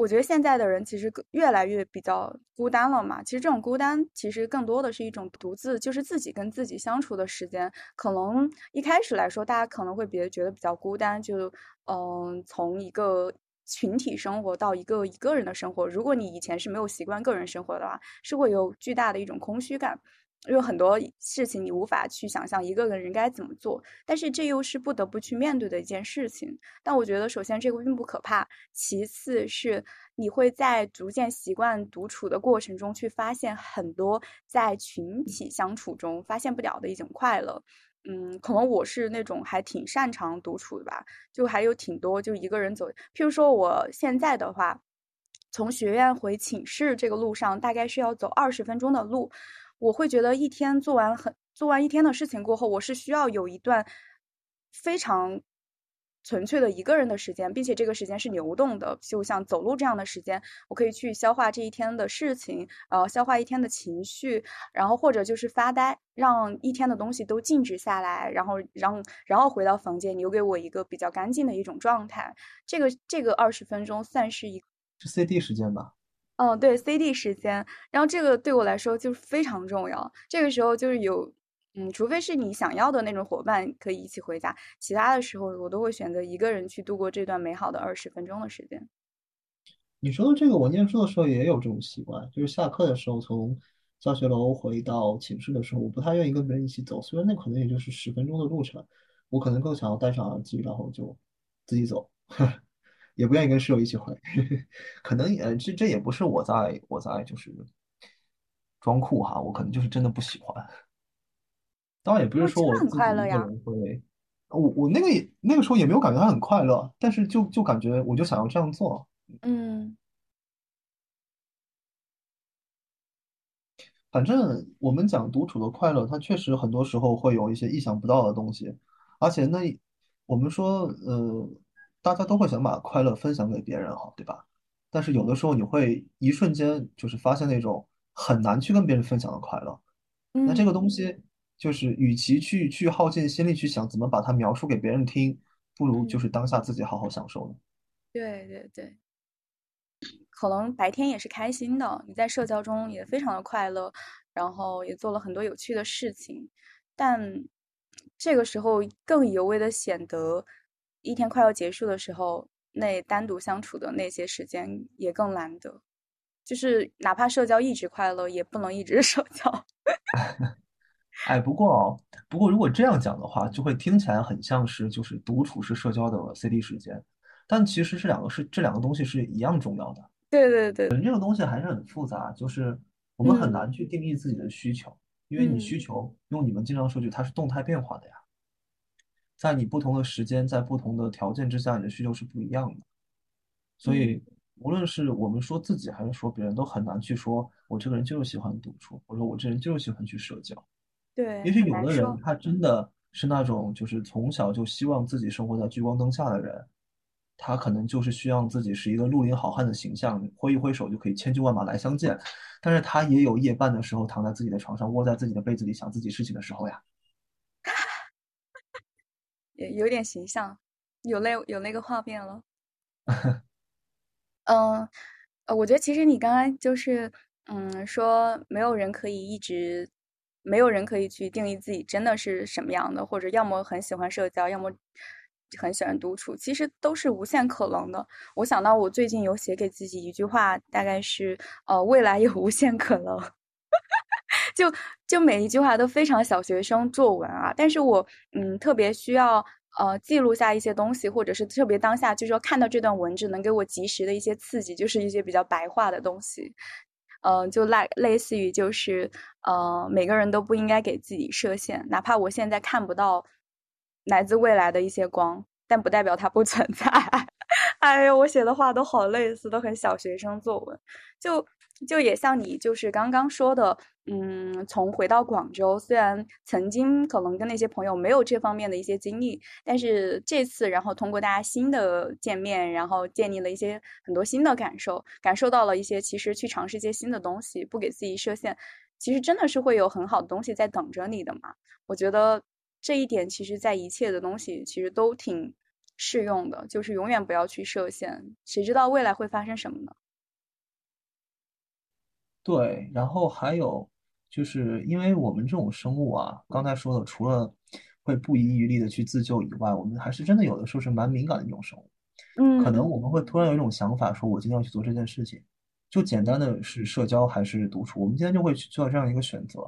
我觉得现在的人其实越来越比较孤单了嘛。其实这种孤单，其实更多的是一种独自，就是自己跟自己相处的时间。可能一开始来说，大家可能会别觉得比较孤单，就嗯，从一个群体生活到一个一个人的生活。如果你以前是没有习惯个人生活的话，是会有巨大的一种空虚感。有很多事情你无法去想象一个人该怎么做，但是这又是不得不去面对的一件事情。但我觉得，首先这个并不可怕，其次是你会在逐渐习惯独处的过程中，去发现很多在群体相处中发现不了的一种快乐。嗯，可能我是那种还挺擅长独处的吧，就还有挺多就一个人走。譬如说我现在的话，从学院回寝室这个路上，大概是要走二十分钟的路。我会觉得一天做完很做完一天的事情过后，我是需要有一段非常纯粹的一个人的时间，并且这个时间是流动的，就像走路这样的时间，我可以去消化这一天的事情，呃，消化一天的情绪，然后或者就是发呆，让一天的东西都静止下来，然后让然后回到房间，留给我一个比较干净的一种状态。这个这个二十分钟算是一是 CD 时间吧。嗯，对，CD 时间，然后这个对我来说就是非常重要。这个时候就是有，嗯，除非是你想要的那种伙伴可以一起回家，其他的时候我都会选择一个人去度过这段美好的二十分钟的时间。你说的这个，我念书的时候也有这种习惯，就是下课的时候从教学楼回到寝室的时候，我不太愿意跟别人一起走，虽然那可能也就是十分钟的路程，我可能更想要戴上耳机，然后就自己走。也不愿意跟室友一起回，可能也这这也不是我在我在就是装酷哈，我可能就是真的不喜欢。当然也不是说我自己一个人会，我我那个也那个时候也没有感觉他很快乐，但是就就感觉我就想要这样做。嗯，反正我们讲独处的快乐，它确实很多时候会有一些意想不到的东西，而且那我们说呃。大家都会想把快乐分享给别人，哈，对吧？但是有的时候你会一瞬间就是发现那种很难去跟别人分享的快乐。那这个东西就是，与其去去耗尽心力去想怎么把它描述给别人听，不如就是当下自己好好享受呢。对对对，可能白天也是开心的，你在社交中也非常的快乐，然后也做了很多有趣的事情，但这个时候更尤为的显得。一天快要结束的时候，那单独相处的那些时间也更难得。就是哪怕社交一直快乐，也不能一直 社交。哎，不过哦，不过如果这样讲的话，就会听起来很像是就是独处是社交的 CD 时间，但其实这两个是这两个东西是一样重要的。对对对，人这个东西还是很复杂，就是我们很难去定义自己的需求，因为你需求用你们经常说句，它是动态变化的呀。在你不同的时间，在不同的条件之下，你的需求是不一样的。所以，无论是我们说自己，还是说别人，都很难去说，我这个人就是喜欢独处，或者我这人就是喜欢去社交。对，也许有的人他真的是那种，就是从小就希望自己生活在聚光灯下的人，他可能就是希望自己是一个绿林好汉的形象，挥一挥手就可以千军万马来相见。但是他也有夜半的时候，躺在自己的床上，窝在自己的被子里想自己事情的时候呀。有点形象，有那有那个画面了。嗯，呃，我觉得其实你刚刚就是，嗯，说没有人可以一直，没有人可以去定义自己真的是什么样的，或者要么很喜欢社交，要么很喜欢独处，其实都是无限可能的。我想到我最近有写给自己一句话，大概是，呃，未来有无限可能。就就每一句话都非常小学生作文啊，但是我嗯特别需要呃记录下一些东西，或者是特别当下就是说看到这段文字能给我及时的一些刺激，就是一些比较白话的东西，嗯，就类类似于就是呃每个人都不应该给自己设限，哪怕我现在看不到来自未来的一些光，但不代表它不存在。哎呀，我写的话都好类似，都很小学生作文，就。就也像你就是刚刚说的，嗯，从回到广州，虽然曾经可能跟那些朋友没有这方面的一些经历，但是这次然后通过大家新的见面，然后建立了一些很多新的感受，感受到了一些其实去尝试一些新的东西，不给自己设限，其实真的是会有很好的东西在等着你的嘛。我觉得这一点其实在一切的东西其实都挺适用的，就是永远不要去设限，谁知道未来会发生什么呢？对，然后还有就是因为我们这种生物啊，刚才说的，除了会不遗余力的去自救以外，我们还是真的有的时候是蛮敏感的一种生物。嗯，可能我们会突然有一种想法，说我今天要去做这件事情，就简单的是社交还是独处，我们今天就会去做这样一个选择。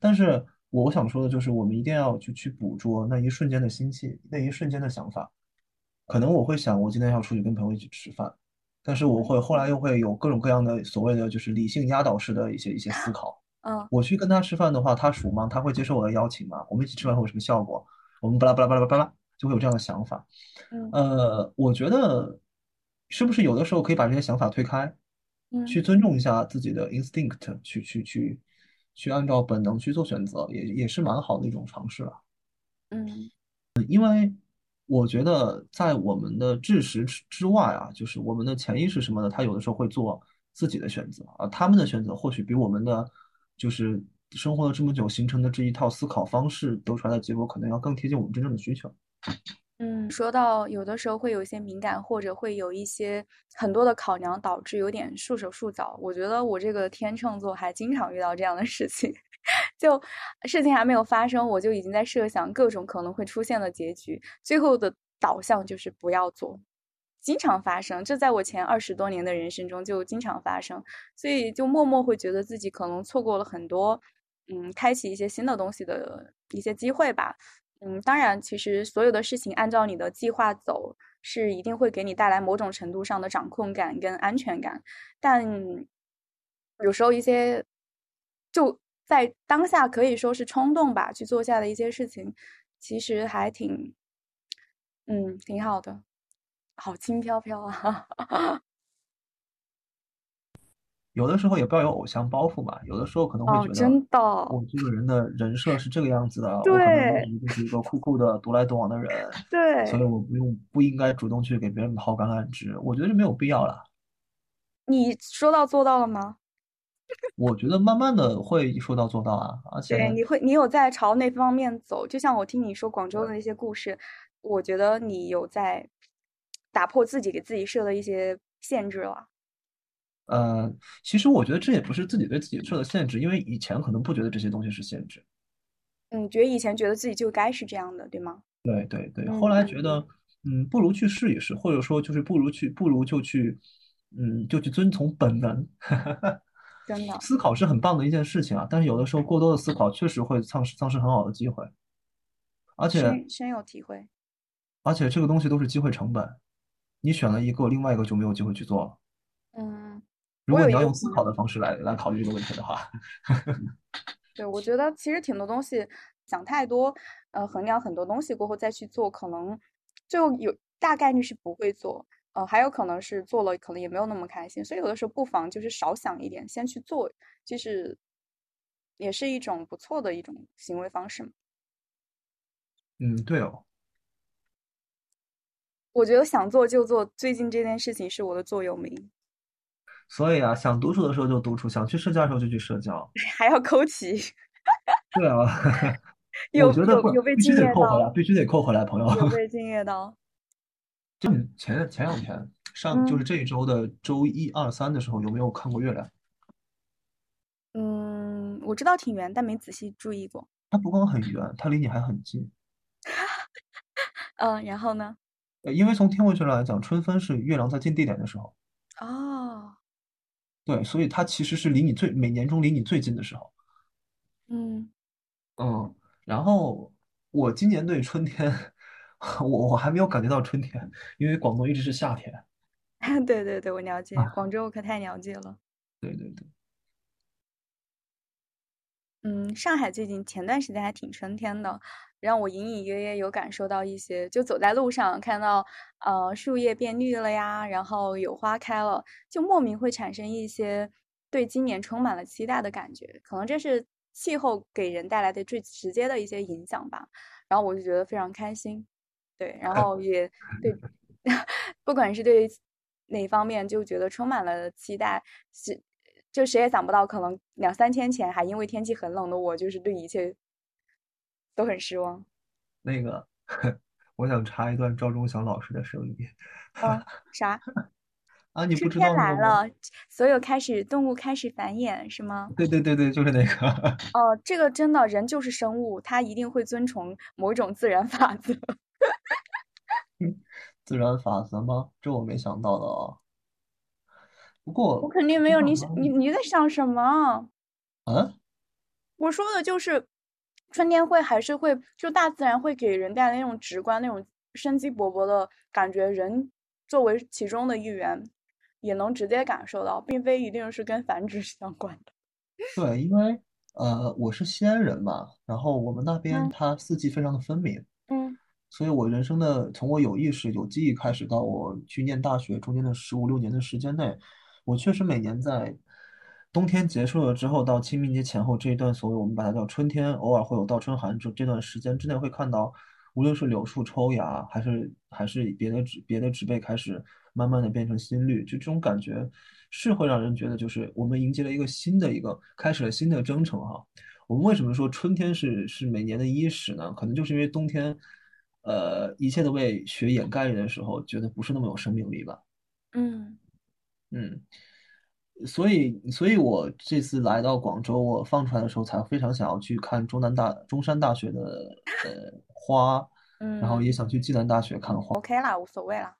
但是我想说的就是，我们一定要去去捕捉那一瞬间的心气，那一瞬间的想法。可能我会想，我今天要出去跟朋友一起吃饭，但是我会后来又会有各种各样的所谓的就是理性压倒式的一些一些思考。嗯我去跟他吃饭的话，他熟吗？他会接受我的邀请吗？我们一起吃饭会有什么效果？我们巴拉巴拉巴拉巴拉，就会有这样的想法。嗯呃，我觉得是不是有的时候可以把这些想法推开，嗯去尊重一下自己的 instinct，去去去去按照本能去做选择，也也是蛮好的一种尝试了。嗯我觉得在我们的知识之之外啊，就是我们的潜意识什么的，他有的时候会做自己的选择啊，他们的选择或许比我们的就是生活了这么久形成的这一套思考方式得出来的结果，可能要更贴近我们真正的需求。嗯，说到有的时候会有一些敏感，或者会有一些很多的考量，导致有点束手束脚。我觉得我这个天秤座还经常遇到这样的事情，就事情还没有发生，我就已经在设想各种可能会出现的结局，最后的导向就是不要做。经常发生，这在我前二十多年的人生中就经常发生，所以就默默会觉得自己可能错过了很多，嗯，开启一些新的东西的一些机会吧。嗯，当然，其实所有的事情按照你的计划走，是一定会给你带来某种程度上的掌控感跟安全感。但有时候一些就在当下可以说是冲动吧，去做下的一些事情，其实还挺，嗯，挺好的，好轻飘飘啊。有的时候也不要有偶像包袱吧，有的时候可能会哦，觉得真的，我这个人的人设是这个样子的，我可能就是一个酷酷的独来独往的人，对所以，我不用不应该主动去给别人抛橄榄枝，我觉得这没有必要了。你说到做到了吗？我觉得慢慢的会说到做到啊，而对，且你会，你有在朝那方面走。就像我听你说广州的对那些故事，我觉得你有在打破自己给自己设的一些限制了。呃，其实我觉得这也不是自己对自己设的限制，因为以前可能不觉得这些东西是限制。嗯，觉得以前觉得自己就该是这样的，对吗？对对对，嗯后来嗯觉得，嗯，不如去试一试，或者说就是不如去，不如就去，嗯，就去遵从本能。真的，思考是很棒的一件事情啊，但是有的时候过多的思考确实会丧失丧失很好的机会，而且深深有体会。而且这个东西都是机会成本，你选了一个，另外一个就没有机会去做了。嗯，如果你要用思，考的方式来来考虑这个问题的话，对，我觉得其实挺多东西想太多，呃，衡量很多东西过后再去做，可能就有大概率是不会做，呃，还有可能是做了，可能也没有那么开心，所以有的时候不妨就是少想一点，先去做，就是也是一种不错的一种行为方式嘛。嗯，对哦，我觉得想做就做，最近这件事情是我的座右铭，所以啊，想独处的时候就独处，想去社交的时候就去社交。还要扣齐，对啊，有有有被必须惊艳得扣回来，到，必须得扣回来，朋友。有被 惊艳到，前前两天上，就是嗯这一周的周一、二、三的时候，有没有看过月亮？嗯，我知道挺圆，但没仔细注意过。它不光很圆，它离你还很近。嗯，然后呢？呃，因为从天文学来讲，春分是月亮在近地点的时候，哦，对，所以它其实是离你最每年中离你最近的时候。嗯，嗯，然后我今年对春天，我我还没有感觉到春天，因为广东一直是夏天。对对对，我了解，啊，广州我可太了解了。对对对，嗯，上海最近前段时间还挺春天的，让我隐隐约约有感受到一些，就走在路上看到，呃，树叶变绿了呀，然后有花开了，就莫名会产生一些对今年充满了期待的感觉，可能这是气候给人带来的最直接的一些影响吧。然后我就觉得非常开心，对，然 后也对，不管是对哪方面，就觉得充满了期待，是就谁也想不到，可能两三天前还因为天气很冷的我，就是对一切都很失望。那个，我想插一段赵忠祥老师的声音。嗯，啥？啊，你不知春天？来了，所有开始动物开始繁衍，是吗？对对对对，就是那个。哦，这个真的，人就是生物，它一定会遵从某一种自然法则。自然法则吗？这我没想到的啊。不过我，肯定没有你想，你你在想什么？啊，我说的就是春天会还是会，就大自然会给人带来那种直观、那种生机勃勃的感觉。人作为其中的一员，也能直接感受到，并非一定是跟繁殖 相关的。对，因为呃，我是西安人嘛，然后我们那边嗯它四季非常的分明，嗯所以我人生的从我有意识、有记忆开始到我去念大学中间的十五六年的时间内，我确实每年在冬天结束了之后到清明节前后这一段所谓我们把它叫春天，偶尔会有倒春寒这这段时间之内会看到，无论是柳树抽芽，还是还是别的植别的植被开始慢慢的变成新绿，就这种感觉是会让人觉得就是我们迎接了一个新的一个开始了新的征程哈。我们为什么说春天是是每年的伊始呢？可能就是因为冬天，呃，一切都被雪掩盖着的时候，觉得不是那么有生命力吧。嗯嗯，所以，所以我这次来到广州，我放出来的时候，才非常想要去看中南大中山大学的呃花，然后嗯也想去暨南大学看花。，OK 啦，无所谓啦，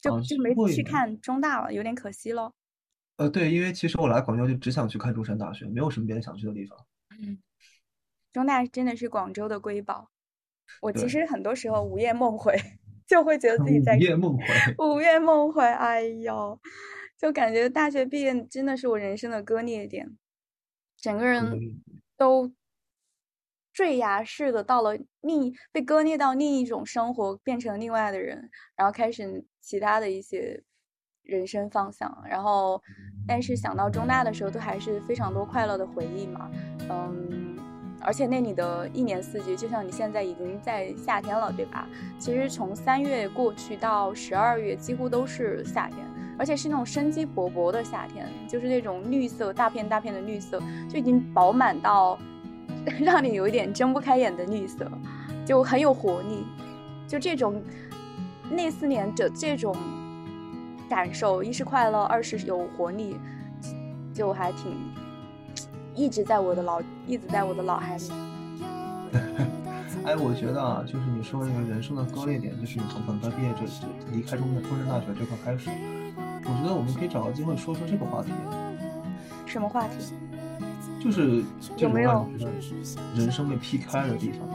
就啊就没去看中大了，有点可惜咯。呃，对，因为其实我来广州就只想去看中山大学，没有什么别的想去的地方。嗯中大真的是广州的瑰宝。我其实很多时候午夜梦回，就会觉得自己在午夜梦回。午夜梦回，哎呦，就感觉大学毕业真的是我人生的割裂点，整个人嗯都坠崖式的到了另被割裂到另一种生活，变成另外的人，然后开始其他的一些人生方向。然后，但是想到中大的时候，都还是非常多快乐的回忆嘛，嗯。而且那里的一年四季，就像你现在已经在夏天了，对吧？其实从三月过去到十二月，几乎都是夏天，而且是那种生机勃勃的夏天，就是那种绿色，大片大片的绿色，就已经饱满到 让你有一点睁不开眼的绿色，就很有活力。就这种那四年的这种感受，一是快乐，二是有活力，就还挺一直在我的脑，一直在我的脑海里。哎，我觉得啊，就是你说那个人生的割裂点，就是你从本科毕业这这离开中中山大学这块开始，我觉得我们可以找个机会说说这个话题，什么话题？就是这种有没有让你觉得人生被劈开的地方。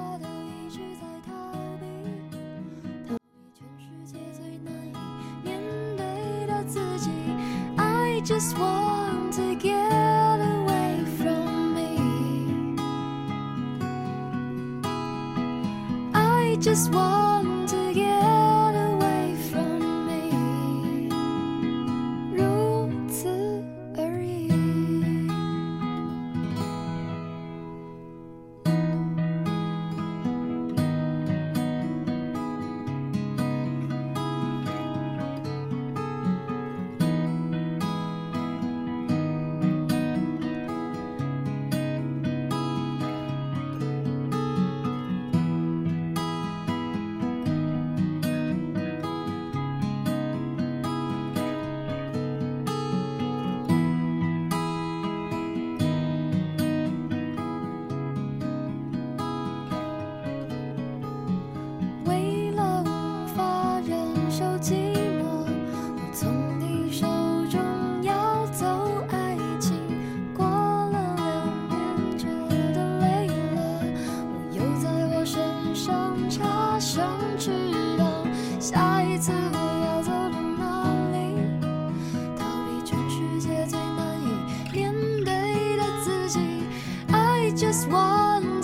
just one